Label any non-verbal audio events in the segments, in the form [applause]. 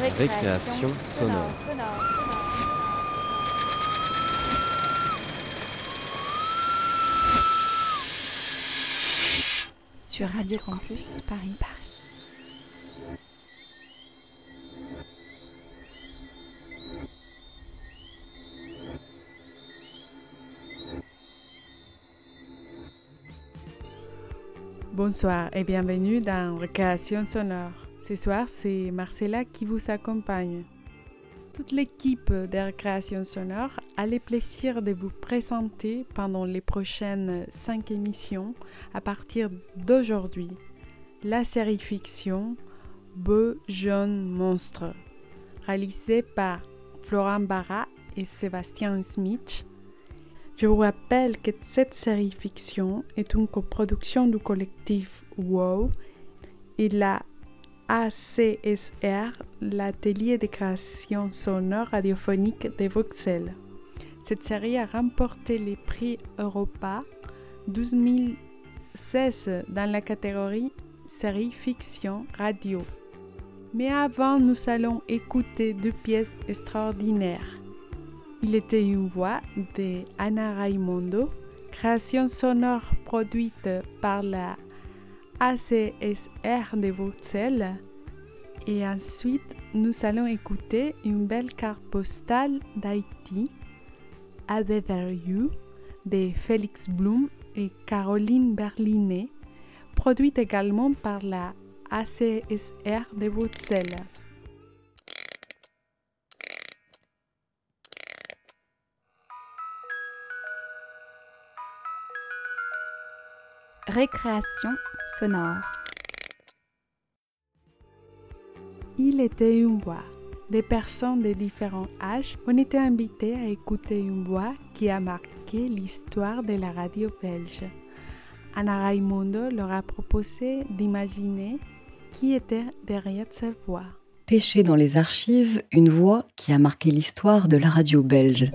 Récréation sonore. Sur Radio Campus Paris. Bonsoir et bienvenue dans Récréation sonore. Ce soir, c'est Marcella qui vous accompagne. Toute l'équipe de Récréation sonore a le plaisir de vous présenter pendant les prochaines cinq émissions à partir d'aujourd'hui la série fiction Beau jeune monstre, réalisée par Florent Barra et Sébastien Smith je vous rappelle que cette série fiction est une coproduction du collectif WOW et la ACSR, l'atelier de création sonore radiophonique de Bruxelles. Cette série a remporté les prix Europa 2016 dans la catégorie série fiction radio. Mais avant, nous allons écouter deux pièces extraordinaires. Il était une voix de Anna Raimondo, création sonore produite par la ACSR de Bruxelles. Et ensuite, nous allons écouter une belle carte postale d'Haïti, A You, de Félix Blum et Caroline Berlinet, produite également par la ACSR de Bruxelles. Récréation sonore. Il était une voix. Des personnes de différents âges ont été invitées à écouter une voix qui a marqué l'histoire de la radio belge. Anna Raimondo leur a proposé d'imaginer qui était derrière cette voix. Pêcher dans les archives une voix qui a marqué l'histoire de la radio belge.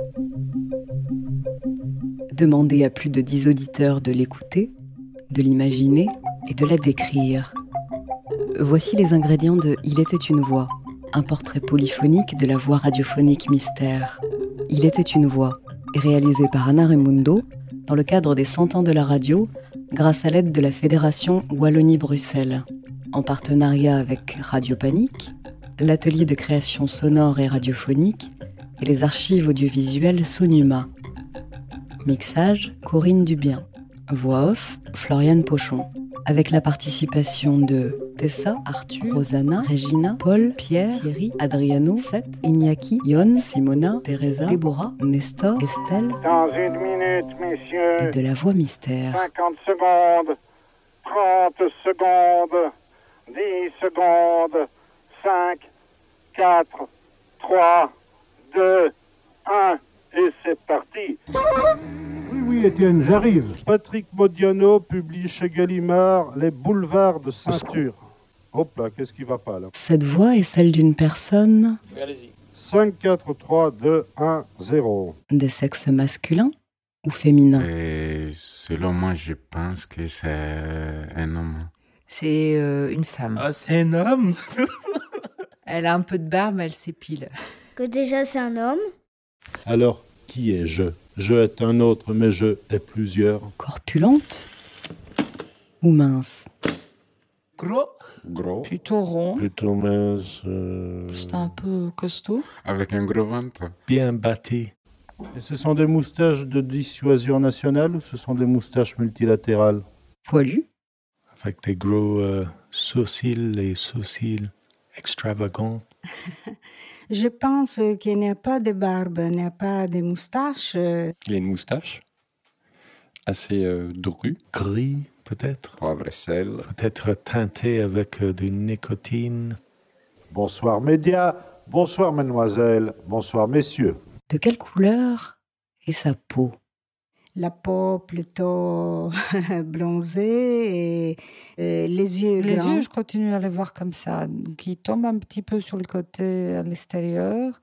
Demander à plus de dix auditeurs de l'écouter de l'imaginer et de la décrire. Voici les ingrédients de Il était une voix, un portrait polyphonique de la voix radiophonique mystère. Il était une voix réalisé par Anna Raimundo dans le cadre des 100 ans de la radio grâce à l'aide de la Fédération Wallonie-Bruxelles, en partenariat avec Radio Panique, l'atelier de création sonore et radiophonique et les archives audiovisuelles Sonuma. Mixage Corinne Dubien. Voix off, Floriane Pochon. Avec la participation de Tessa, Arthur, Rosanna, Regina, Paul, Pierre, Thierry, Adriano, Seth, Iñaki, Yon, Simona, Teresa, Déborah, Nestor, Estelle. Dans une minute, messieurs. Et de la voix mystère. 50 secondes, 30 secondes, 10 secondes, 5, 4, 3, 2, 1, et c'est parti. Oui, Étienne, j'arrive. Patrick Modiano publie chez Gallimard Les boulevards de ceinture. Hop là, qu'est-ce qui va pas là Cette voix est celle d'une personne. Allez-y. 5, 4, 3, 2, 1, 0. Des sexes masculins ou féminins Et Selon moi, je pense que c'est un homme. C'est euh, une femme. Ah, c'est un homme [laughs] Elle a un peu de barbe, elle s'épile. Que déjà c'est un homme Alors, qui est je Je est un autre, mais je est plusieurs. Corpulente ou mince? Gros Gros. Plutôt rond. Plutôt mince. euh, C'est un peu costaud. Avec un gros ventre. Bien bâti. Et ce sont des moustaches de dissuasion nationale ou ce sont des moustaches multilatérales? Poilu Avec des gros euh, sourcils et sourcils extravagants. [laughs] Je pense qu'il n'y a pas de barbe, il n'y a pas de moustache. Il a une moustache assez euh, drue. Gris, peut-être Poivre et sel. Peut-être teinté avec euh, de nicotine. Bonsoir, médias. Bonsoir, mademoiselle. Bonsoir, messieurs. De quelle couleur est sa peau? La peau plutôt [laughs] bronzée et, et les yeux Les grands. yeux, je continue à les voir comme ça, qui tombent un petit peu sur le côté à l'extérieur,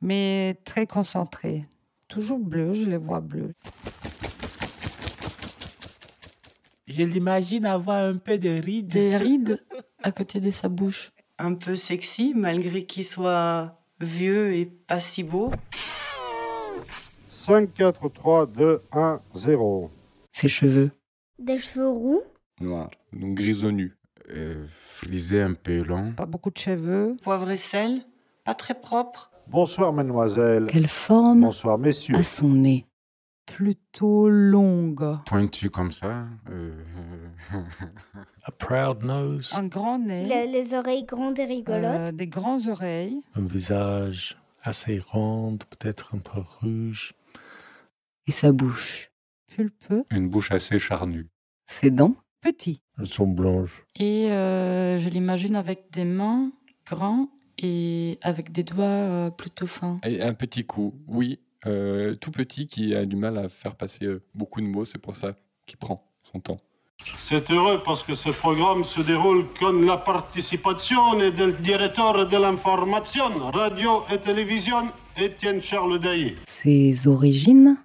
mais très concentrés. Toujours bleus, je les vois bleus. Je l'imagine avoir un peu de rides. Des [laughs] rides à côté de sa bouche. un peu sexy malgré qu'il soit vieux et pas si beau. 5, 4, 3, 2, 1, 0. Ses cheveux. Des cheveux roux. Noir. Donc grisonnu. Euh, frisé un peu long. Pas beaucoup de cheveux. Poivre et sel, pas très propre. Bonsoir, mademoiselle. Quelle forme Bonsoir, messieurs. à son nez Plutôt longue. Pointu comme ça. euh, A proud nose. Un grand nez. Il a les oreilles grandes et rigolotes. euh, des grandes oreilles. Un visage assez rond, peut-être un peu rouge. Et sa bouche. Pulpeux. Une bouche assez charnue. Ses dents. Petit. Elles sont blanches. Et euh, je l'imagine avec des mains grands et avec des doigts euh, plutôt fins. Et un petit coup, oui. euh, tout petit qui a du mal à faire passer euh, beaucoup de mots. C'est pour ça qu'il prend son temps. C'est heureux parce que ce programme se déroule con la participation del direttore de l'information, radio et télévision, Étienne Charles Dailly. Ses origines.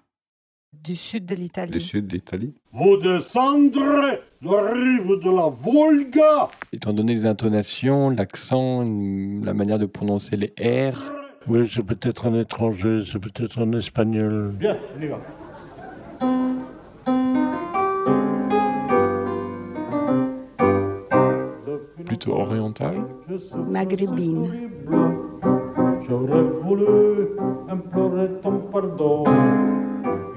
Du sud de l'Italie. Du sud d'Italie. Vous descendrez la rive de la Volga. Étant donné les intonations, l'accent, la manière de prononcer les R, Oui, c'est peut-être un étranger, c'est peut-être un espagnol. Bien, on y va. plutôt oriental. Maghrébine. J'aurais voulu implorer ton pardon.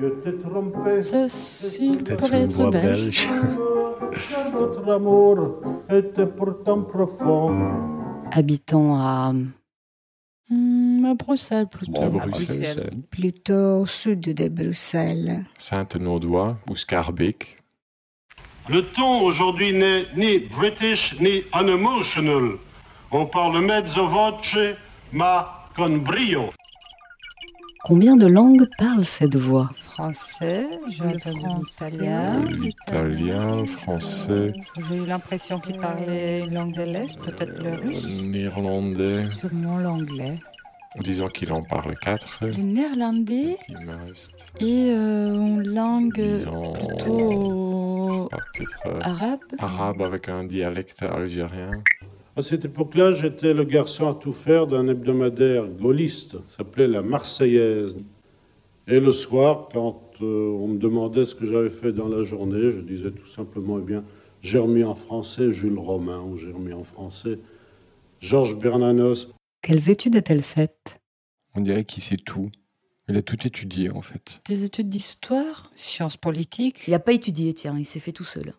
Je t'ai trompé. Ceci pourrait être belge. [laughs] belge? Car notre amour était pourtant profond? Habitant à. Hmm, à Bruxelles plutôt. À Bruxelles, c'est Plutôt au sud de Bruxelles. Sainte-Naudois ou Scarbeck. Le ton aujourd'hui n'est ni british ni unemotional. On parle mezzo voce, ma con brio. Combien de langues parle cette voix? Français, j'ai entendu français. l'italien. L'italien, le français, J'ai eu l'impression qu'il parlait une langue de l'Est, peut-être le le russe. néerlandais, Sûrement l'anglais. en disant qu'il en parle quatre. Le néerlandais Il me reste et euh, une langue Disons- plutôt pas, euh, arabe. arabe avec un dialecte algérien. À cette époque-là, j'étais le garçon à tout faire d'un hebdomadaire gaulliste, s'appelait La Marseillaise. Et le soir, quand euh, on me demandait ce que j'avais fait dans la journée, je disais tout simplement, eh bien, j'ai remis en français Jules Romain, ou j'ai remis en français Georges Bernanos. Quelles études a-t-elle faites? On dirait qu'il sait tout. Il a tout étudié en fait. Des études d'histoire. Sciences politiques. Il n'a pas étudié, tiens, il s'est fait tout seul.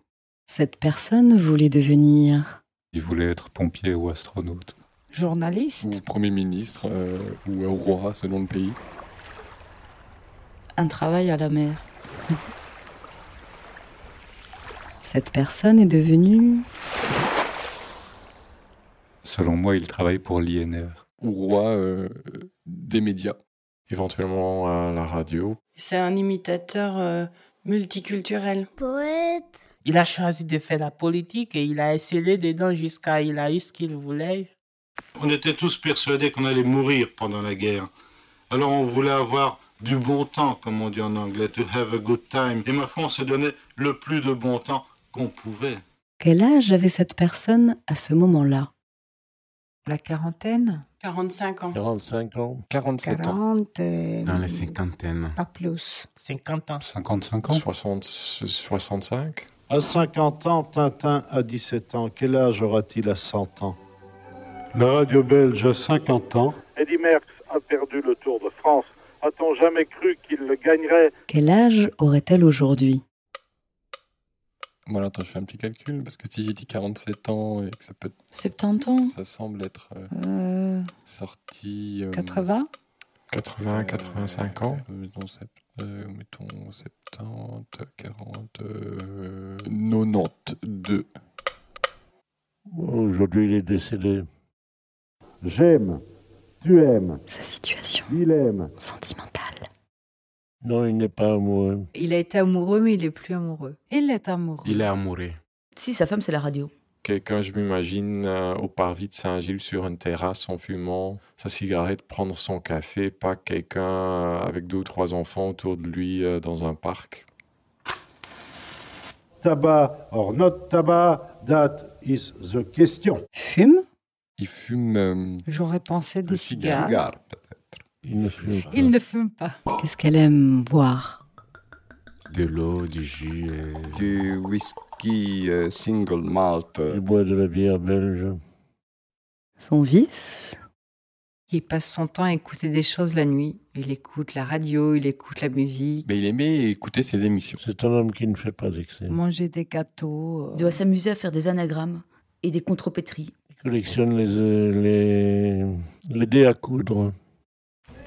Cette personne voulait devenir. Il voulait être pompier ou astronaute. Journaliste. Ou Premier ministre, euh, ou roi selon le pays. Un travail à la mer. [laughs] Cette personne est devenue. Selon moi, il travaille pour l'INR. Ou roi euh, des médias. Éventuellement à la radio. C'est un imitateur euh, multiculturel. Poète. Il a choisi de faire la politique et il a essayé dedans jusqu'à il a eu ce qu'il voulait. On était tous persuadés qu'on allait mourir pendant la guerre. Alors on voulait avoir du bon temps, comme on dit en anglais, to have a good time. Et ma foi, on s'est donné le plus de bon temps qu'on pouvait. Quel âge avait cette personne à ce moment-là? La quarantaine? 45 ans. 45 ans. 47 ans. 40, euh, Dans les cinquantaines. pas plus. 50 ans. 55 ans 60, 65 À 50 ans, Tintin a 17 ans. Quel âge aura-t-il à 100 ans? La radio belge a 50 ans. Eddy Merckx a perdu le Tour de France. Jamais cru qu'il le gagnerait Quel âge aurait-elle aujourd'hui? Voilà, attends, je fais un petit calcul, parce que si j'ai dit 47 ans et que ça peut... 70 ans? Ça semble être euh, Euh, sorti... euh, 80 80, 85 ans. Euh, mettons, sept- euh, mettons 70, 40, euh, 92. Aujourd'hui, il est décédé. J'aime, tu aimes, Sa situation il aime. sentimentale. Non, il n'est pas amoureux. Il a été amoureux, mais il est plus amoureux. Il est amoureux. Il est amoureux. Si, sa femme, c'est la radio. Quelqu'un, je m'imagine, euh, au parvis de Saint-Gilles sur une terrasse en fumant sa cigarette, prendre son café, pas quelqu'un euh, avec deux ou trois enfants autour de lui euh, dans un parc. Tabac or not tabac, that is the question. Fume Il fume. euh, J'aurais pensé des cigares. Cigare, peut-être. Il ne fume pas. Il ne fume pas. Qu'est-ce qu'elle aime boire? De l'eau, du jus. et- Du whisky euh, single malt. Il boit de la bière belge. Son vice? Il passe son temps à écouter des choses la nuit. Il écoute la radio, il écoute la musique. Mais il aimait écouter ses émissions. C'est un homme qui ne fait pas d'excès. Manger des gâteaux. Il doit s'amuser à faire des anagrammes et des contrepétries. Collectionne les, euh, les, les dés à coudre.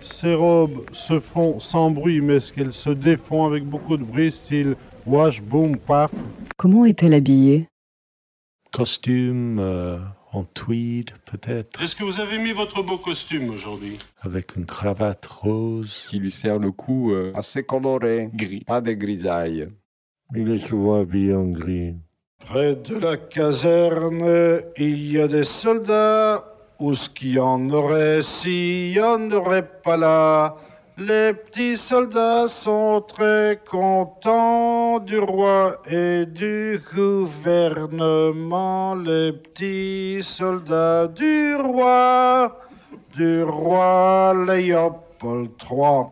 Ces robes se font sans bruit, mais est-ce qu'elles se défont avec beaucoup de bruit, style wash, boom, paf Comment est-elle habillée? Costume euh, en tweed, peut-être, Est-ce que vous avez mis votre beau costume aujourd'hui? Avec une cravate rose. Qui lui serre le cou. euh, Assez coloré. Gris. Pas de grisaille. Il est souvent habillé en gris. Près de la caserne, il y a des soldats. Où ce qu'il y en aurait s'il y en aurait pas là Les petits soldats sont très contents du roi et du gouvernement. Les petits soldats du roi, du roi Léopold III.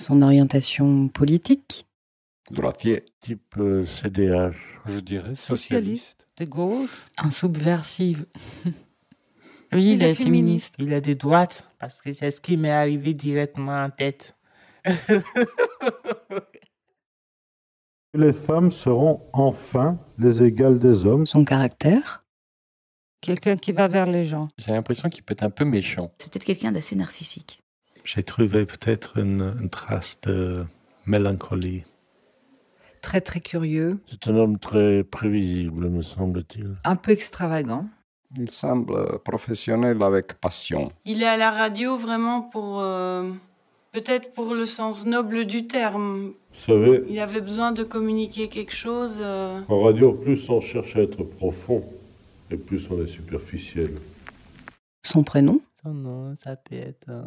Son orientation politique? Droitier. Type euh, CDH. Je dirais Socialiste. De gauche. Un subversif. [laughs] Oui, il, est est féministe. Il est de droite parce que c'est ce qui m'est arrivé directement en tête. [laughs] Les femmes seront enfin les égales des hommes. Son caractère Quelqu'un qui va vers les gens. J'ai l'impression qu'il peut être un peu méchant. C'est peut-être quelqu'un d'assez narcissique. J'ai trouvé peut-être une, une trace de mélancolie. Très très curieux. C'est un homme très prévisible, me semble-t-il. Un peu extravagant. Il semble professionnel avec passion. Il est à la radio vraiment pour. euh, Peut-être pour le sens noble du terme. Vous savez, Il avait besoin de communiquer quelque chose. euh, en radio, plus on cherche à être profond, et plus on est superficiel. Son prénom? Son nom, ça peut être. euh,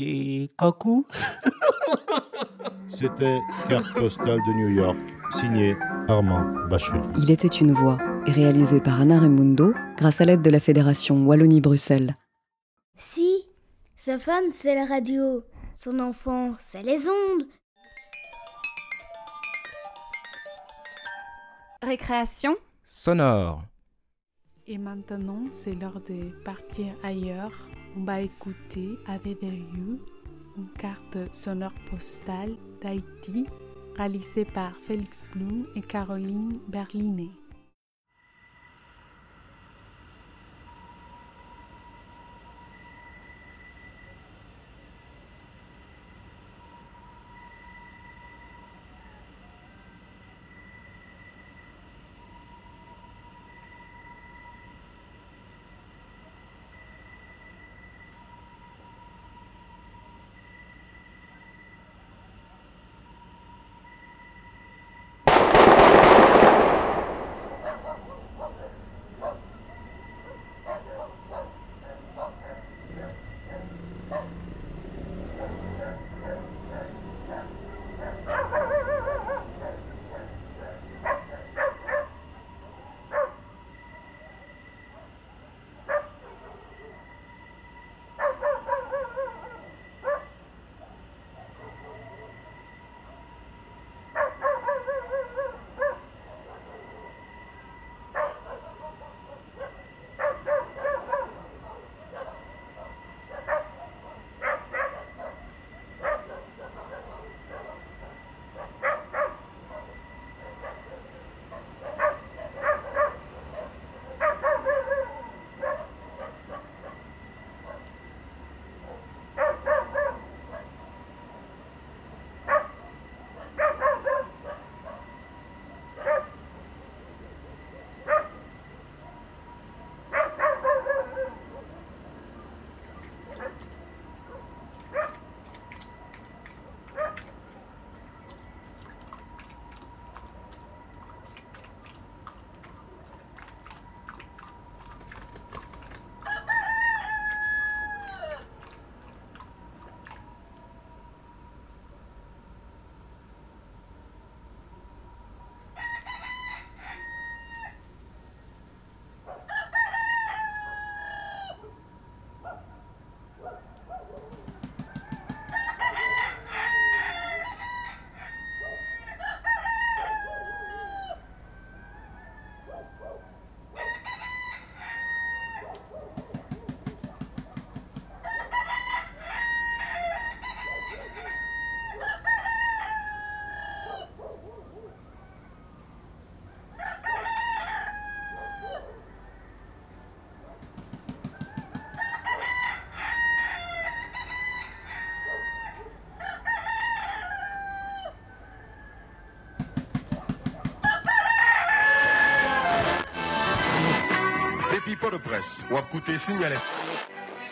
Et Koku C'était Carte postale de New York, signé Armand Bachelier. Il était une voix est réalisé par Anna Raimundo grâce à l'aide de la Fédération Wallonie-Bruxelles. Si, sa femme, c'est la radio. Son enfant, c'est les ondes. Récréation sonore. Et maintenant, c'est l'heure de partir ailleurs. On va écouter avec une carte sonore postale d'Haïti réalisée par Félix Blum et Caroline Berlinet.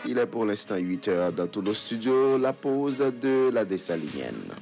Il est pour l'instant 8 heures dans tous nos studios, la pause de la dessalinienne.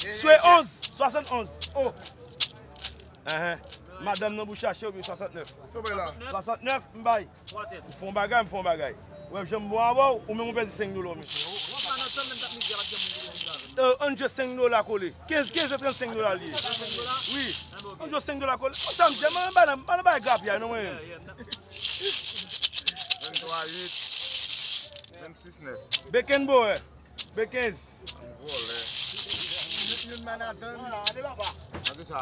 Swe 11, 71. Oh. Madame nan bou chache ou bi 69. 69 mbay. Ou fon bagay, mfon bagay. Ou ef jem mbo avou, ou men mwen pezi 5 dola mi. Anje 5 dola kole. 15, 15 e 35 dola li. Oui. Anje 5 dola kole. O sam jem, mwen bay gap ya nou men. 23, 8. 26, 9. Be 15 bo e. Be 15. Bo le. yon manadan. Ate sa.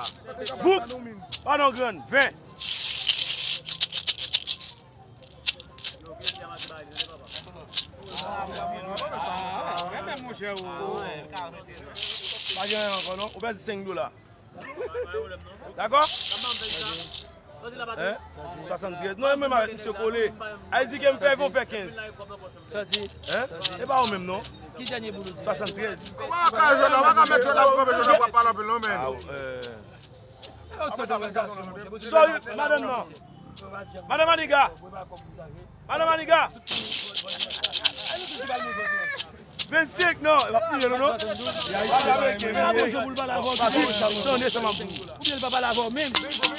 Foup! Panon gran, 20. Mwen mwen chè ou. Pagyan yon konon, ou bè di 5 dola. D'akor? 73. Non, mèm avèk msè Kolè. A yi di ke mfè yon fè 15. Soti. E ba ou mèm non? Ki janye boulou? 73. Waka jwè nan, waka mèt jwè nan, waka mèt jwè nan, waka pala pè nan men. Sori, madèm nan. Madèm aniga. Madèm aniga. 25 nan, la piye nou nou? Waka mèm gen. Waka mèm gen. Waka mèm gen. Waka mèm gen.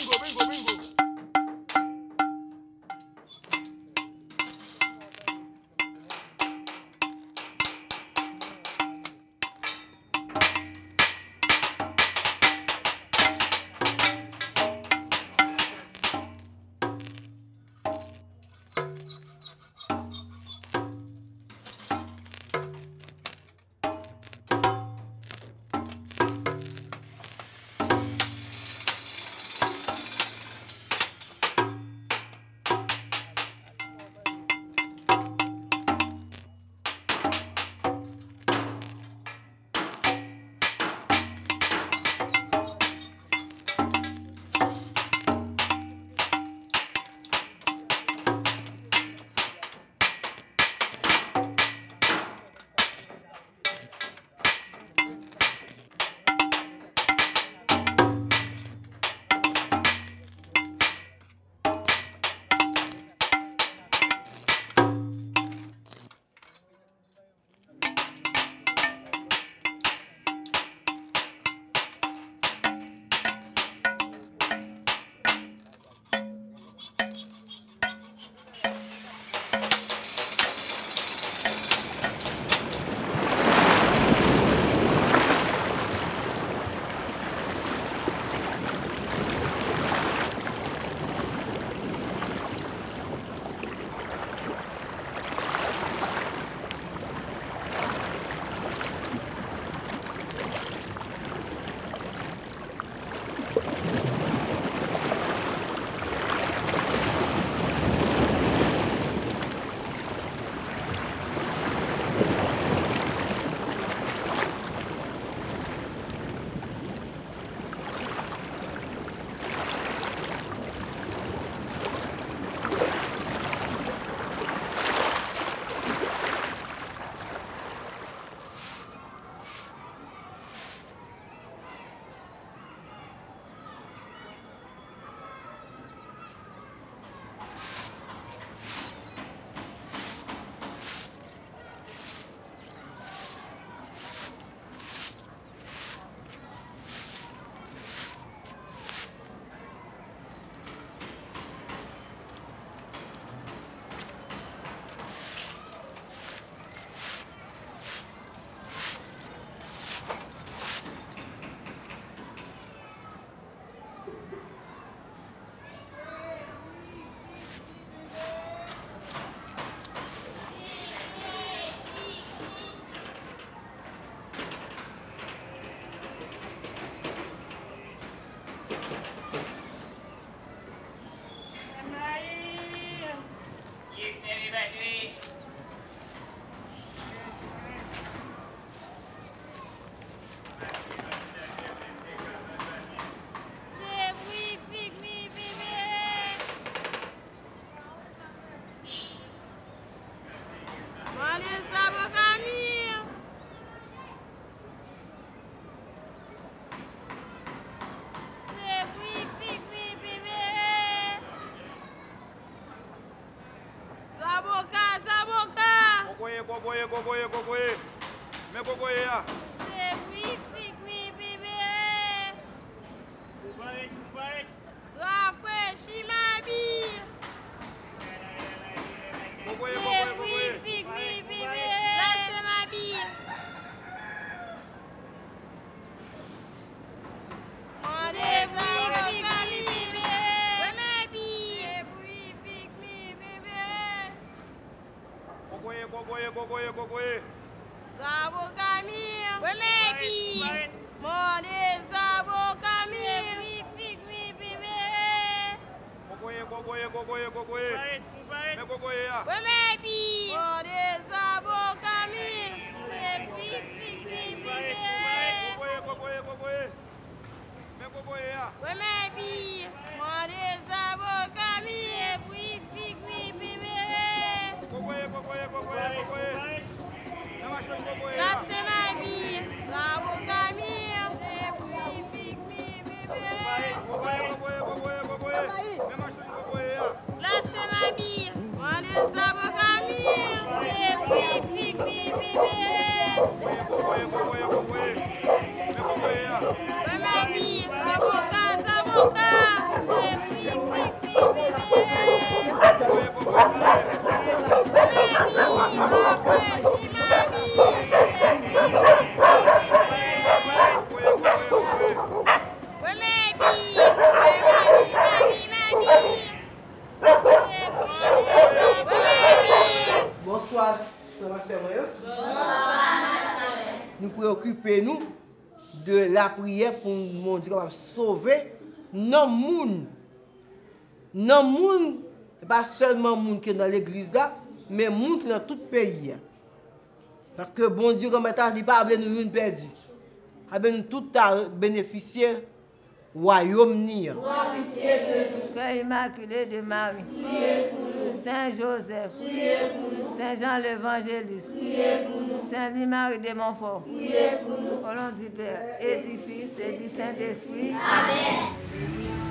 sauver non moun non pas seulement moun qui dans l'église là mais moun qui dans tout pays. Parce que bon dieu comme étant dit pas nous une perdu. Nous tout bénéficier royaume nir. Cœur immaculé de Marie. Saint Joseph. Saint Jean l'Évangéliste. Saint Louis-Marie de Montfort. Au nom du Père et du Fils et du Saint-Esprit. Amen.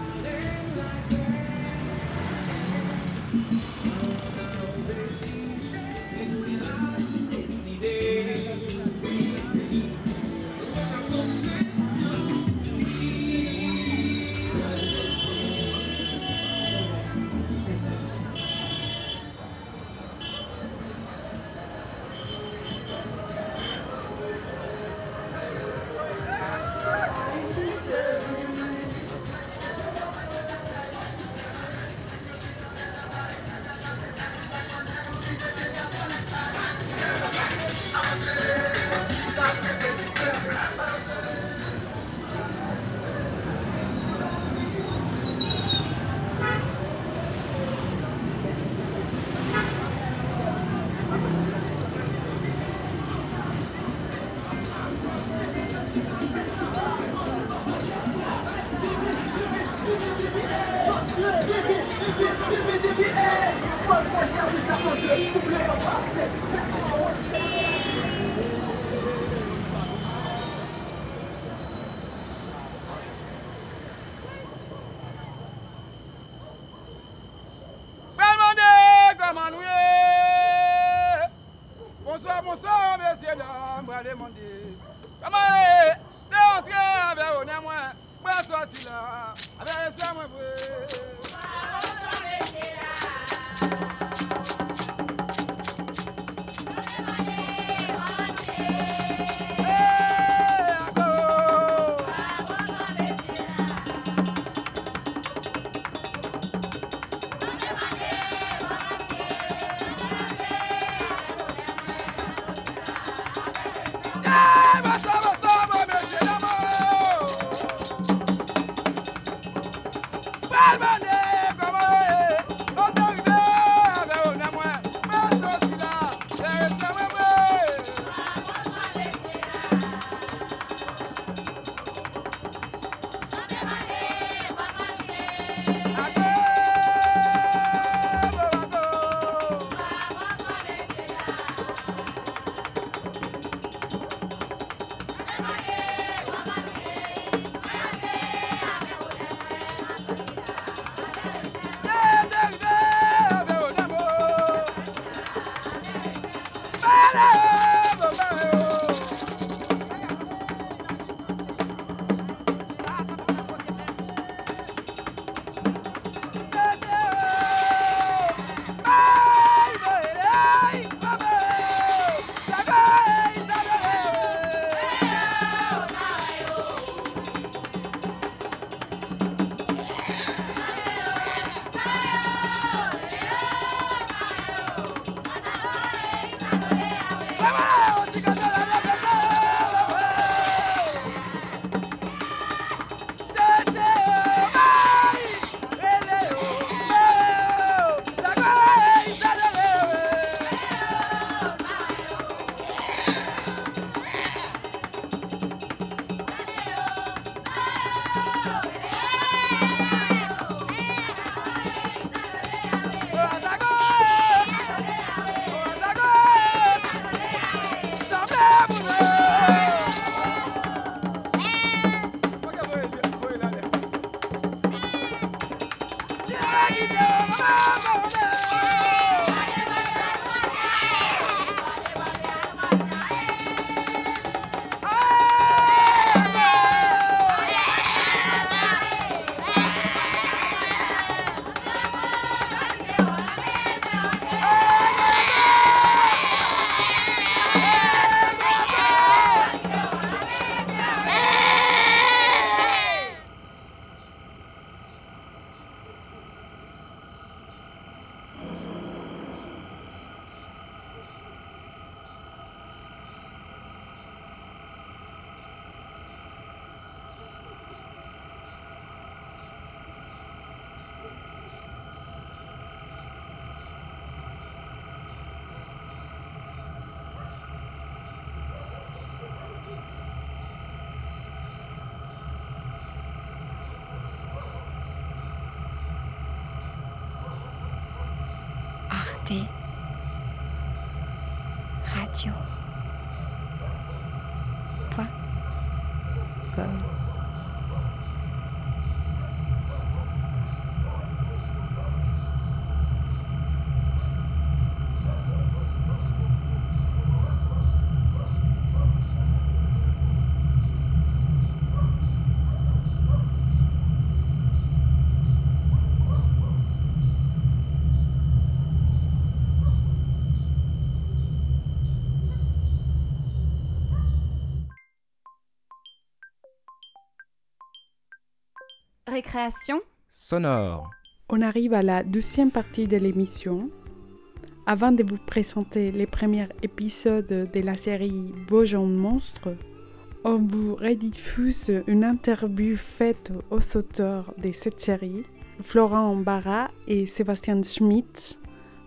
ti. Récréation sonore. On arrive à la deuxième partie de l'émission. Avant de vous présenter les premiers épisodes de la série Vos jeunes monstres, on vous rediffuse une interview faite aux auteurs de cette série, Florent Barra et Sébastien Schmitt,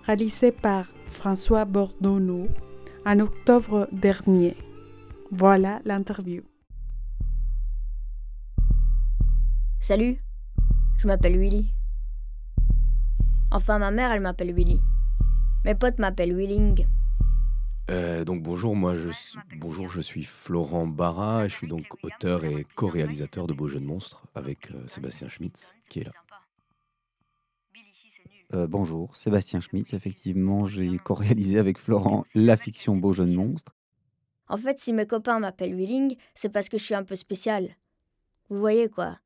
réalisée par François Bordonneau en octobre dernier. Voilà l'interview. Salut, je m'appelle Willy. Enfin, ma mère, elle m'appelle Willy. Mes potes m'appellent Willing. Euh, donc bonjour, moi je, suis- bonjour, je suis Florent Barra, je suis donc auteur et co-réalisateur de Beaux Jeux de Monstres avec euh, Sébastien Schmitz qui est là. Euh, bonjour, Sébastien Schmitz. Effectivement, j'ai co-réalisé avec Florent la fiction Beau jeune monstre. En fait, si mes copains m'appellent Willing, c'est parce que je suis un peu spécial. Vous voyez quoi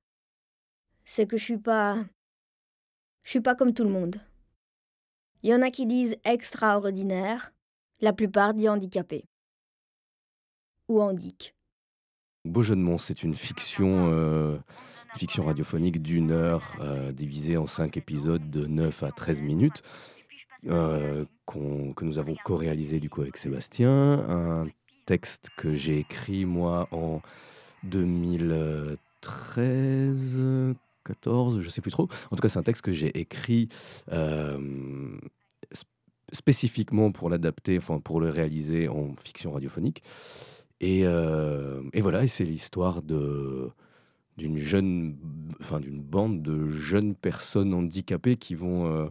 C'est que je suis pas. Je suis pas comme tout le monde. Il y en a qui disent extraordinaire, la plupart disent handicapé. Ou handic. Beaux Jeux de Monstres, c'est une fiction, euh, fiction radiophonique d'une heure euh, divisée en cinq épisodes de 9 à 13 minutes euh, que nous avons co-réalisé du coup avec Sébastien. Un texte que j'ai écrit moi en 2013, 14, je sais plus trop. En tout cas, c'est un texte que j'ai écrit euh, sp- spécifiquement pour l'adapter, enfin pour le réaliser en fiction radiophonique. Et, euh, et voilà, et c'est l'histoire de d'une jeune, enfin d'une bande de jeunes personnes handicapées qui vont, euh,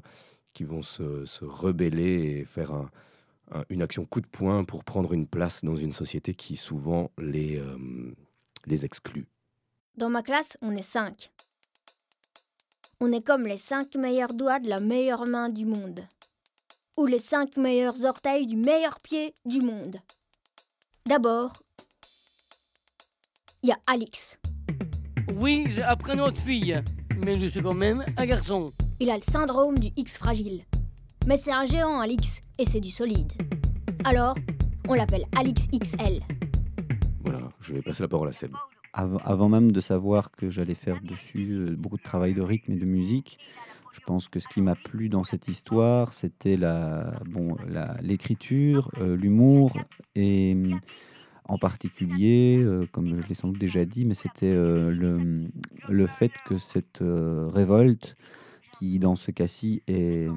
qui vont se, rebeller et faire un- un- une action coup de poing pour prendre une place dans une société qui souvent les, les exclut. Dans ma classe, on est cinq. On est comme les cinq meilleurs doigts de la meilleure main du monde. Ou les cinq meilleurs orteils du meilleur pied du monde. D'abord, il y a Alix. Oui, j'ai un prénom de fille, mais je suis quand même un garçon. Il a le syndrome du X fragile. Mais c'est un géant, Alix, et c'est du solide. Alors, on l'appelle Alix XL. Voilà, je vais passer la parole à Seb. Av- avant même de savoir que j'allais faire dessus euh, beaucoup de travail de rythme et de musique, je pense que ce qui m'a plu dans cette histoire, c'était la, bon, l'écriture, euh, l'humour et hum, en particulier, euh, comme je l'ai sans doute déjà dit, mais c'était euh, le, le fait que cette euh, révolte, qui dans ce cas-ci est,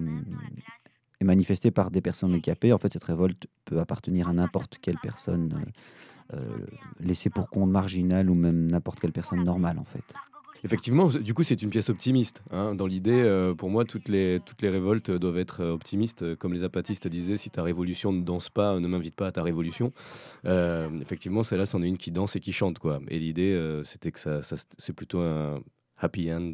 est manifestée par des personnes handicapées, en fait cette révolte peut appartenir à n'importe quelle personne. Euh, laissée pour compte marginal ou même n'importe quelle personne normale en fait. Effectivement, du coup, c'est une pièce optimiste. hein. Dans l'idée, euh, pour moi, toutes les, toutes les révoltes doivent être euh, optimistes. Comme les apatistes disaient, si ta révolution ne danse pas, ne m'invite pas à ta révolution. Effectivement, celle-là, c'en est une qui danse et qui chante. quoi. Et l'idée, c'était que ça, c'est plutôt un, happy end,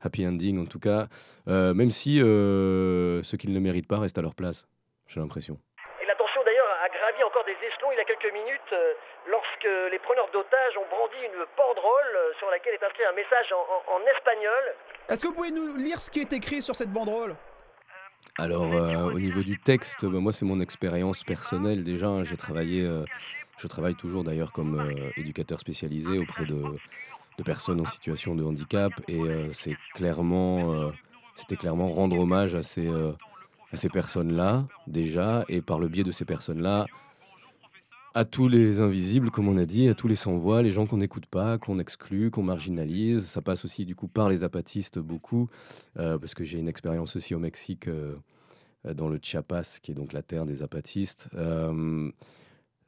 happy ending en tout cas, même si ceux qui ne le méritent pas restent à leur place, j'ai l'impression. Et la tension d'ailleurs a gravi encore des échelons il y a quelques minutes euh, lorsque les preneurs d'otages ont brandi une banderole euh, sur laquelle est inscrit un message en, en- en espagnol. Est-ce que vous pouvez nous lire ce qui est écrit sur cette banderole? Alors, euh, au niveau du texte, bah, moi, c'est mon expérience personnelle déjà. hein. J'ai travaillé, euh, je travaille toujours d'ailleurs comme euh, éducateur spécialisé auprès de, de personnes en situation de handicap. Et euh, c'est clairement, euh, c'était clairement rendre hommage à ces, euh, à ces personnes-là, déjà. Et par le biais de ces personnes-là, à tous les invisibles, comme on a dit, à tous les sans-voix, les gens qu'on n'écoute pas, qu'on exclut, qu'on marginalise. Ça passe aussi du coup par les apatistes beaucoup, euh, parce que j'ai une expérience aussi au Mexique, euh, euh, dans le Chiapas, qui est donc la terre des apatistes. Euh,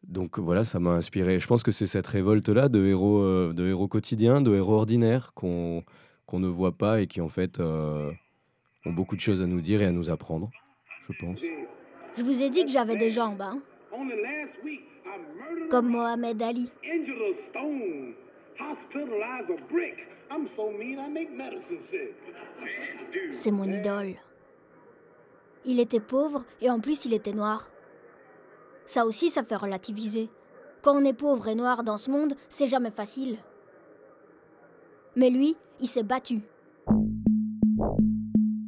donc voilà, ça m'a inspiré. Je pense que c'est cette révolte-là de héros, euh, de héros quotidiens, de héros ordinaires qu'on qu'on ne voit pas et qui en fait euh, ont beaucoup de choses à nous dire et à nous apprendre, je pense. Je vous ai dit que j'avais des jambes, hein. Comme Mohamed Ali. C'est mon idole. Il était pauvre et en plus il était noir. Ça aussi, ça fait relativiser. Quand on est pauvre et noir dans ce monde, c'est jamais facile. Mais lui, il s'est battu.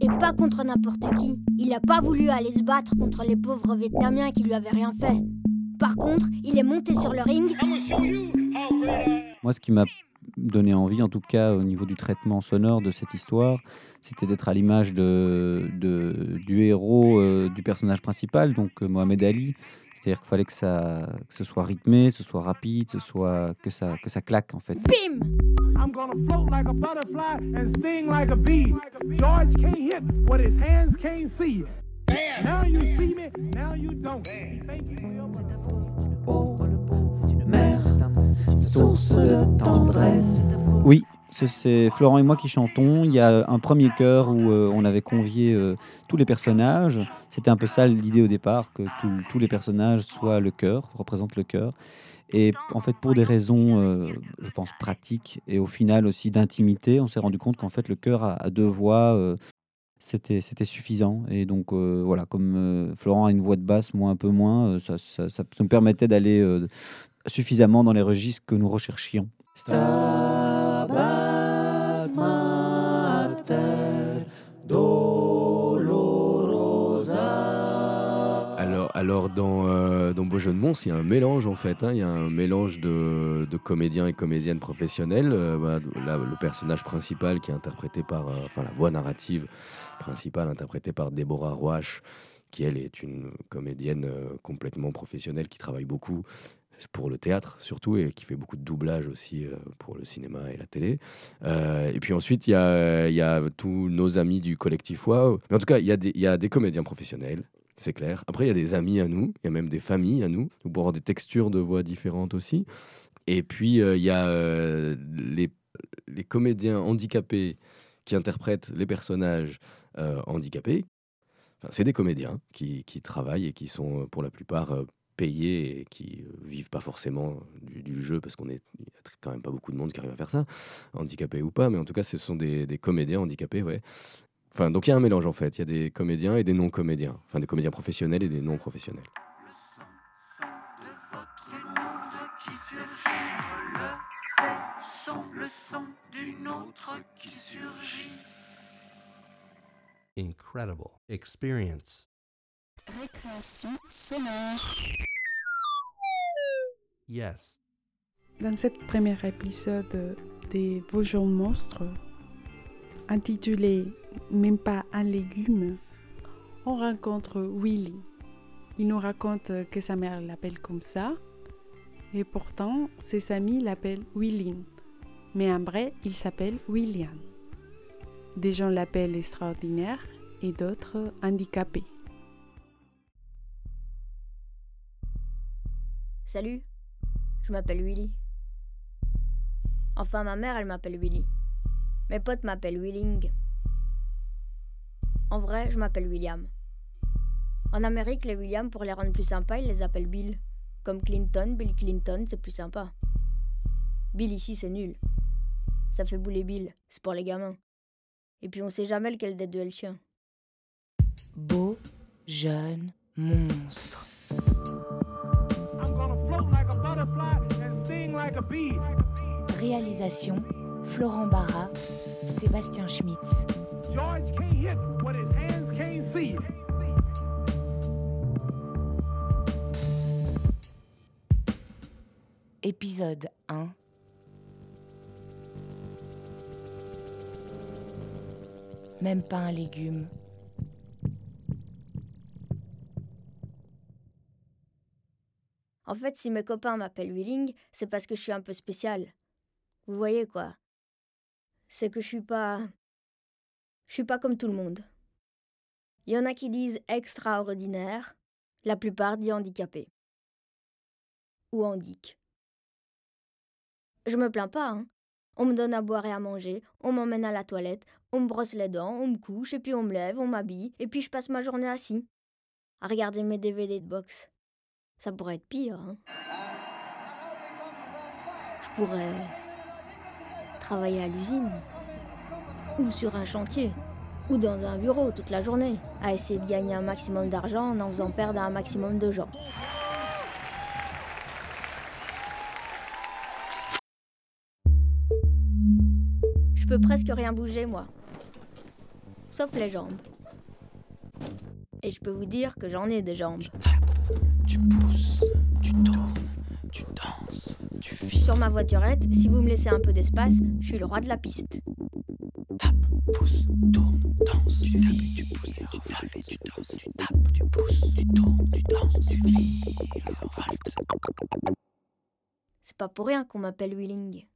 Et pas contre n'importe qui. Il n'a pas voulu aller se battre contre les pauvres Vietnamiens qui lui avaient rien fait. Par contre, il est monté sur le ring. Moi, ce qui m'a donné envie, en tout cas au niveau du traitement sonore de cette histoire, c'était d'être à l'image de, de- du héros, euh, du personnage principal, donc euh, Mohamed Ali. C'est-à-dire qu'il fallait que, ça, que ce soit rythmé, que ce soit rapide, ce soit, que, ça, que ça claque en fait. Bim I'm gonna float like a butterfly and sting like a bee. George can't hit what his hands can't see. Oui, ce- c'est Florent et moi qui chantons. Il y a un premier chœur où euh, on avait convié euh, tous les personnages. C'était un peu ça l'idée au départ, que tous- les personnages soient le chœur, représentent le chœur. Et en fait, pour des raisons, euh, je pense, pratiques et au final aussi d'intimité, on s'est rendu compte qu'en fait, le chœur à deux voix, c'était suffisant. Et donc, euh, voilà, comme euh, Florent a une voix de basse, moi un peu moins, euh, ça, ça- nous permettait d'aller suffisamment dans les registres que nous recherchions. Stabat mater Alors, dans, euh, dans Beau jeu de Mons, il y a un mélange en fait. hein. Il y a un mélange de, comédiens et comédiennes professionnels. Euh, le personnage principal qui est interprété par, euh, enfin la voix narrative principale interprétée par Déborah Roach, qui elle est une comédienne euh, complètement professionnelle qui travaille beaucoup pour le théâtre surtout et qui fait beaucoup de doublage aussi euh, pour le cinéma et la télé. Et puis ensuite, il y a, tous nos amis du collectif Wow. Mais en tout cas, il y a des comédiens professionnels, c'est clair. Après, il y a des amis à nous, il y a même des familles à nous, pour avoir des textures de voix différentes aussi. Et puis, euh, il y a euh, les, comédiens handicapés qui interprètent les personnages euh, handicapés. Enfin, c'est des comédiens qui, travaillent et qui sont pour la plupart payés et qui vivent pas forcément du, jeu parce qu'on est a quand même pas beaucoup de monde qui arrive à faire ça, handicapés ou pas, mais en tout cas ce sont des, des comédiens handicapés, ouais. Enfin donc il y a un mélange en fait, il y a des comédiens et des non comédiens, enfin des comédiens professionnels et des non professionnels. qui s'effondre, le son, le son d'une autre qui surgit. Incredible experience. Récréation sonore. Yes. Dans ce premier épisode des Vos jours monstres, intitulé Même pas un légume, on rencontre Willy. Il nous raconte que sa mère l'appelle comme ça, et pourtant ses amis l'appellent Willin. Mais en vrai, il s'appelle William. Des gens l'appellent extraordinaire et d'autres handicapé. Salut, je m'appelle Willy. Enfin, ma mère, elle m'appelle Willy. Mes potes m'appellent Willing. En vrai, je m'appelle William. En Amérique, les Williams, pour les rendre plus sympas, ils les appellent Bill. Comme Clinton, Bill Clinton, c'est plus sympa. Bill ici, c'est nul. Ça fait bouler Bill, c'est pour les gamins. Et puis on sait jamais lequel des deux est le chien. Beau, jeune, monstre. I'm gonna float like a butterfly and sting like a bee. Réalisation Florent Barra, Sébastien Schmitz. George can't hit what his hands can't see. Épisode 1 Même pas un légume. En fait, si mes copains m'appellent Wheeling, c'est parce que je suis un peu spécial. Vous voyez quoi C'est que je suis pas. Je suis pas comme tout le monde. Il y en a qui disent extraordinaire, la plupart disent handicapé. Ou handic. Je me plains pas, hein. On me donne à boire et à manger, on m'emmène à la toilette, on me brosse les dents, on me couche, et puis on me lève, on m'habille, et puis je passe ma journée assis, à regarder mes DVD de boxe. Ça pourrait être pire, hein. Je pourrais travailler à l'usine, ou sur un chantier, ou dans un bureau toute la journée, à essayer de gagner un maximum d'argent en en faisant perdre un maximum de gens. Je peux presque rien bouger, moi. Sauf les jambes. Et je peux vous dire que j'en ai des jambes. Tu pousses, tu tournes, tu danses, tu vis. Sur ma voiturette, si vous me laissez un peu d'espace, je suis le roi de la piste. Pousse, tourne, danse, tu vis, tu pousses et revales, tu danses, tu tapes, tu pousses, tu tournes, tu danses, tu vis. C'est pas pour rien qu'on m'appelle Wheeling.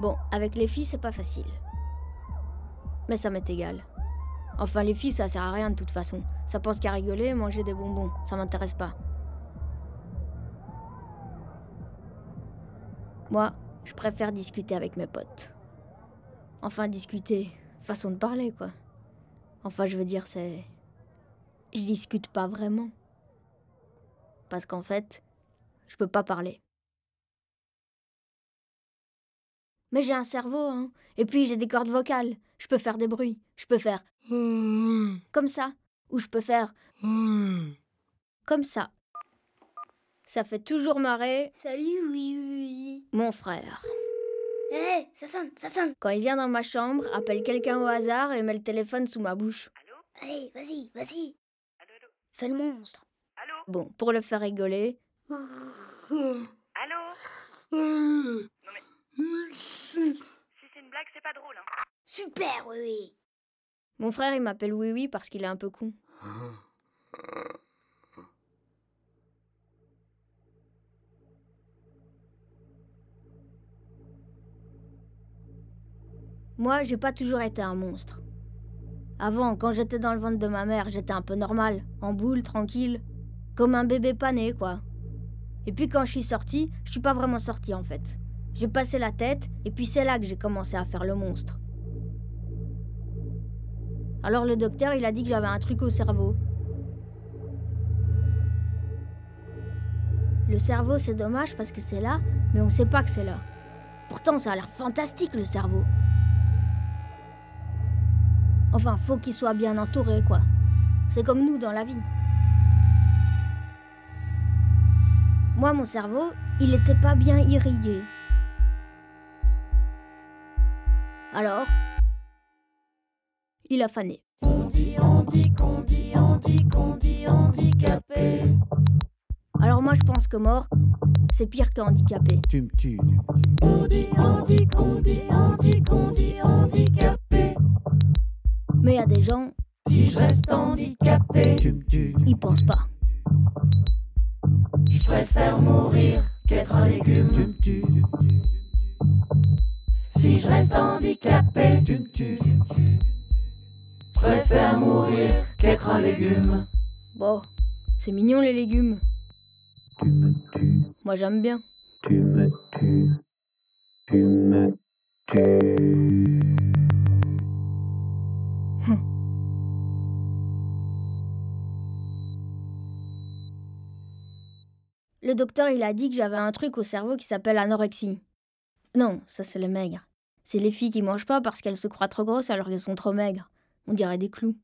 Bon, avec les filles, c'est pas facile. Mais ça m'est égal. Enfin, les filles, ça sert à rien de toute façon. Ça pense qu'à rigoler et manger des bonbons. Ça m'intéresse pas. Moi, je préfère discuter avec mes potes. Enfin, discuter. Façon de parler, quoi. Enfin, je veux dire, c'est. Je discute pas vraiment. Parce qu'en fait, je peux pas parler. Mais j'ai un cerveau, hein. Et puis j'ai des cordes vocales. Je peux faire des bruits. Je peux faire. Comme ça. Ou je peux faire. Comme ça. Ça fait toujours marrer. Salut, oui, oui. Mon frère. Hé, ça sonne, ça sonne. Quand il vient dans ma chambre, appelle quelqu'un au hasard et met le téléphone sous ma bouche. Allez, vas-y, vas-y. Fais le monstre. Bon, pour le faire rigoler, Allô? Non mais. Si c'est une blague, c'est pas drôle, hein. Super, oui, oui. mon frère il m'appelle Oui Oui parce qu'il est un peu con. Moi, j'ai pas toujours été un monstre. Avant, quand j'étais dans le ventre de ma mère, j'étais un peu normal, en boule, tranquille, comme un bébé pané, quoi. Et puis quand je suis sortie, je suis pas vraiment sortie en fait. J'ai passé la tête, et puis c'est là que j'ai commencé à faire le monstre. Alors le docteur, il a dit que j'avais un truc au cerveau. Le cerveau, c'est dommage parce que c'est là, mais on sait pas que c'est là. Pourtant, ça a l'air fantastique le cerveau. Enfin, faut qu'il soit bien entouré, quoi. C'est comme nous dans la vie. Moi, mon cerveau, il était pas bien irrigué. Alors, il a fané. On dit, on dit, qu'on dit, on dit, qu'on dit handicapé. Alors moi, je pense que mort, c'est pire que handicapé. Tu me tues. On dit, on dit, qu'on dit, on dit, qu'on dit handicapé. Mais il y a des gens, Si je reste handicapé, Tu me tues. ils pensent pas. je préfère mourir qu'être un légume. Tu me tues. Si je reste handicapé, Tu me tues. Je préfère mourir qu'être un légume. Bon, c'est mignon les légumes. Tu me tues. Moi, j'aime bien. Tu me tues. Tu me tues. [laughs] Le Le docteur, il a dit que j'avais un truc au cerveau qui s'appelle anorexie. Non, ça c'est les maigres. C'est les filles qui mangent pas parce qu'elles se croient trop grosses alors qu'elles sont trop maigres. On dirait des clous.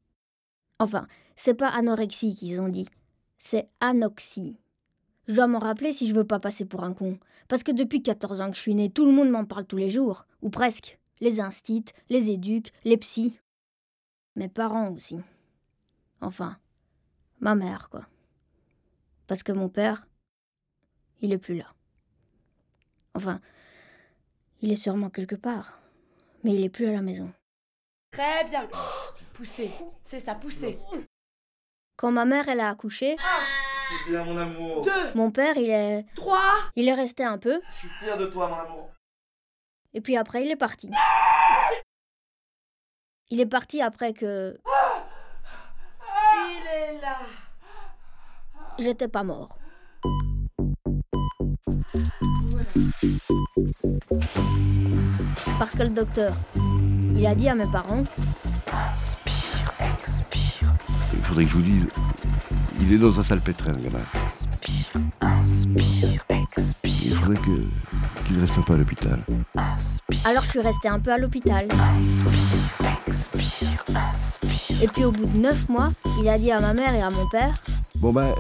Enfin, c'est pas anorexie qu'ils ont dit. C'est anoxie. Je dois m'en rappeler si je veux pas passer pour un con. Parce que depuis 14 ans que je suis née, tout le monde m'en parle tous les jours. Ou presque. Les instits, les éduques, les psys. Mes parents aussi. Enfin, ma mère, quoi. Parce que mon père, il est plus là. Enfin, il est sûrement quelque part. Mais il est plus à la maison. Très bien. C'est ça, poussez. Quand ma mère, elle a accouché, C'est bien, mon amour. mon père, il est. Trois Il est resté un peu. Je suis fier de toi, mon amour. Et puis après, il est parti. Il est parti après que Il est là. j'étais pas mort. Parce que le docteur, il a dit à mes parents, Il faudrait que je vous dise, il est dans un salpêtreur, le gamin. Inspire, expire. Il faudrait que qu'il reste un peu à l'hôpital. alors je suis restée un peu à l'hôpital. Expire, inspire. Et puis au bout de neuf mois, il a dit à ma mère et à mon père, Bon bah,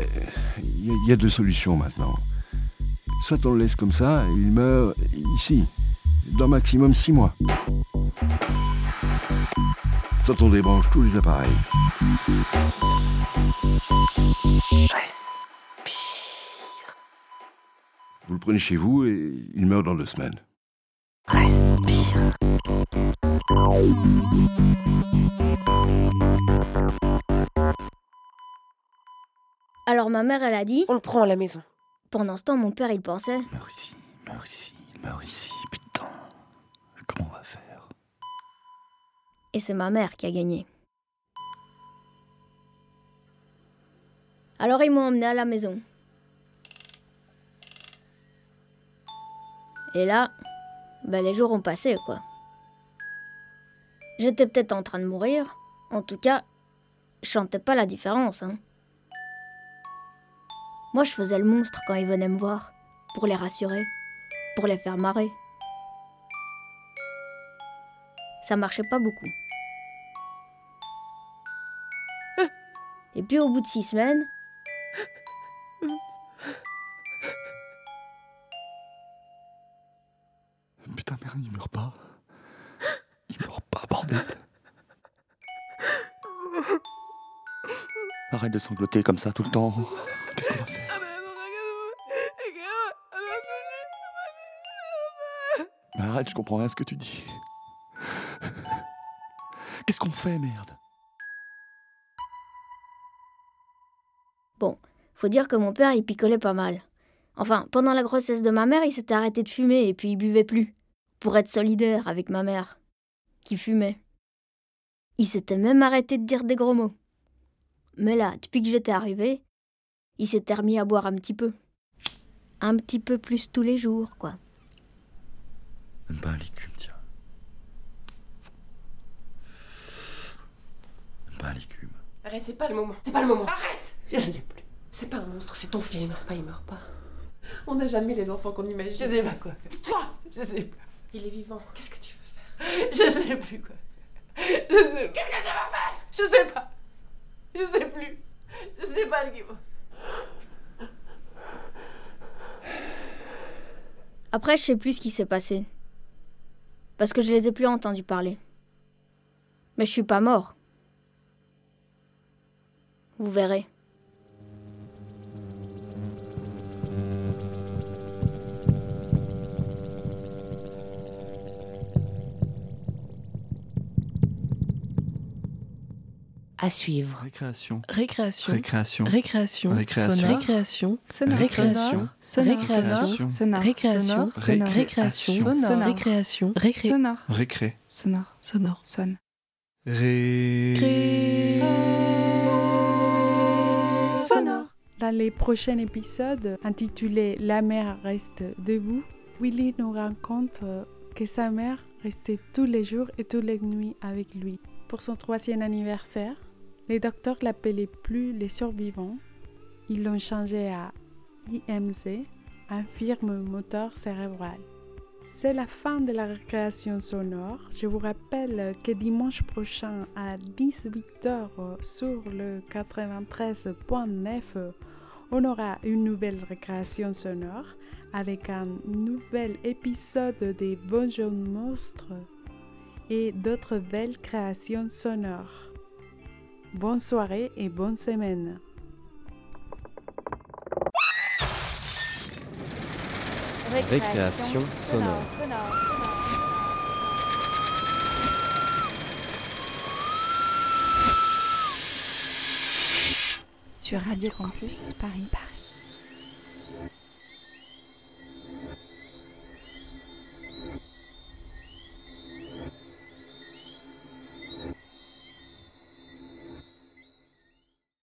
il y, a- il y a deux solutions maintenant. Soit on le laisse comme ça, et il meurt ici, dans maximum six mois. Soit on débranche tous les appareils. Vous le prenez chez vous et il meurt dans deux semaines. Respire. alors ma mère, elle a dit, On le prend à la maison. pendant ce temps, mon père, il pensait, Meurt ici, meurt ici, il meurt ici. Putain. Comment on va faire et c'est ma mère qui a gagné. Alors ils m'ont emmené à la maison. Et là, ben les jours ont passé, quoi. J'étais peut-être en train de mourir. En tout cas, je sentais pas la différence, hein. Moi, je faisais le monstre quand ils venaient me voir, pour les rassurer, pour les faire marrer. Ça marchait pas beaucoup. Et puis au bout de six semaines, Putain, merde, il meurt pas. Il meurt pas, bordel. Arrête de sangloter comme ça tout le temps. Qu'est-ce qu'on va faire? Arrête, je comprends rien à ce que tu dis. Qu'est-ce qu'on fait, merde? Bon, faut dire que mon père, il picolait pas mal. Enfin, pendant la grossesse de ma mère, il s'était arrêté de fumer et puis il buvait plus. Pour être solidaire avec ma mère, qui fumait. Il s'était même arrêté de dire des gros mots. Mais là, depuis que j'étais arrivée, il s'était remis à boire un petit peu. Un petit peu plus tous les jours, quoi. Même pas un licume, tiens. Pas un licume. Arrête, c'est pas le moment. C'est pas le moment. Arrête Je sais plus. C'est pas un monstre, c'est ton fils. Il meurt pas, il meurt pas. On n'a jamais les enfants qu'on imagine. Je sais pas quoi faire. Toi Je sais pas. Il est vivant. Qu'est-ce que tu veux faire? Je sais plus quoi faire. Je sais pas. Qu'est-ce que ça va faire? Je sais pas. Je sais plus. Je sais pas ce qu'il faut. Après, je sais plus ce qui s'est passé. Parce que je les ai plus entendus parler. Mais je suis pas mort. Vous verrez. À suivre. Récréation. Récréation. Récréation. Récréation. Récréation. Sonore. Récréation. Sonore. Récréation. Sonore. Récréation. Sonore. Récréation. Sonore. Récréation. Récréation. Récré. Sonore. Récré. Sonore. Sonore. Sonne. Ré. Dans les prochains épisodes intitulés La mère reste debout, Willy nous raconte euh, que sa mère restait tous les jours et toutes les nuits avec lui. Pour son troisième anniversaire, les docteurs l'appelaient plus les survivants, ils l'ont changé à IMC, infirme moteur cérébral. C'est la fin de la récréation sonore. Je vous rappelle que prochain à 18h sur le 93.9, on aura une nouvelle récréation sonore avec un nouvel épisode des Bonjour Monstres et d'autres belles créations sonores. Bonne soirée et bonne semaine. Récréation sonore. Sur Radio Campus Paris. Paris.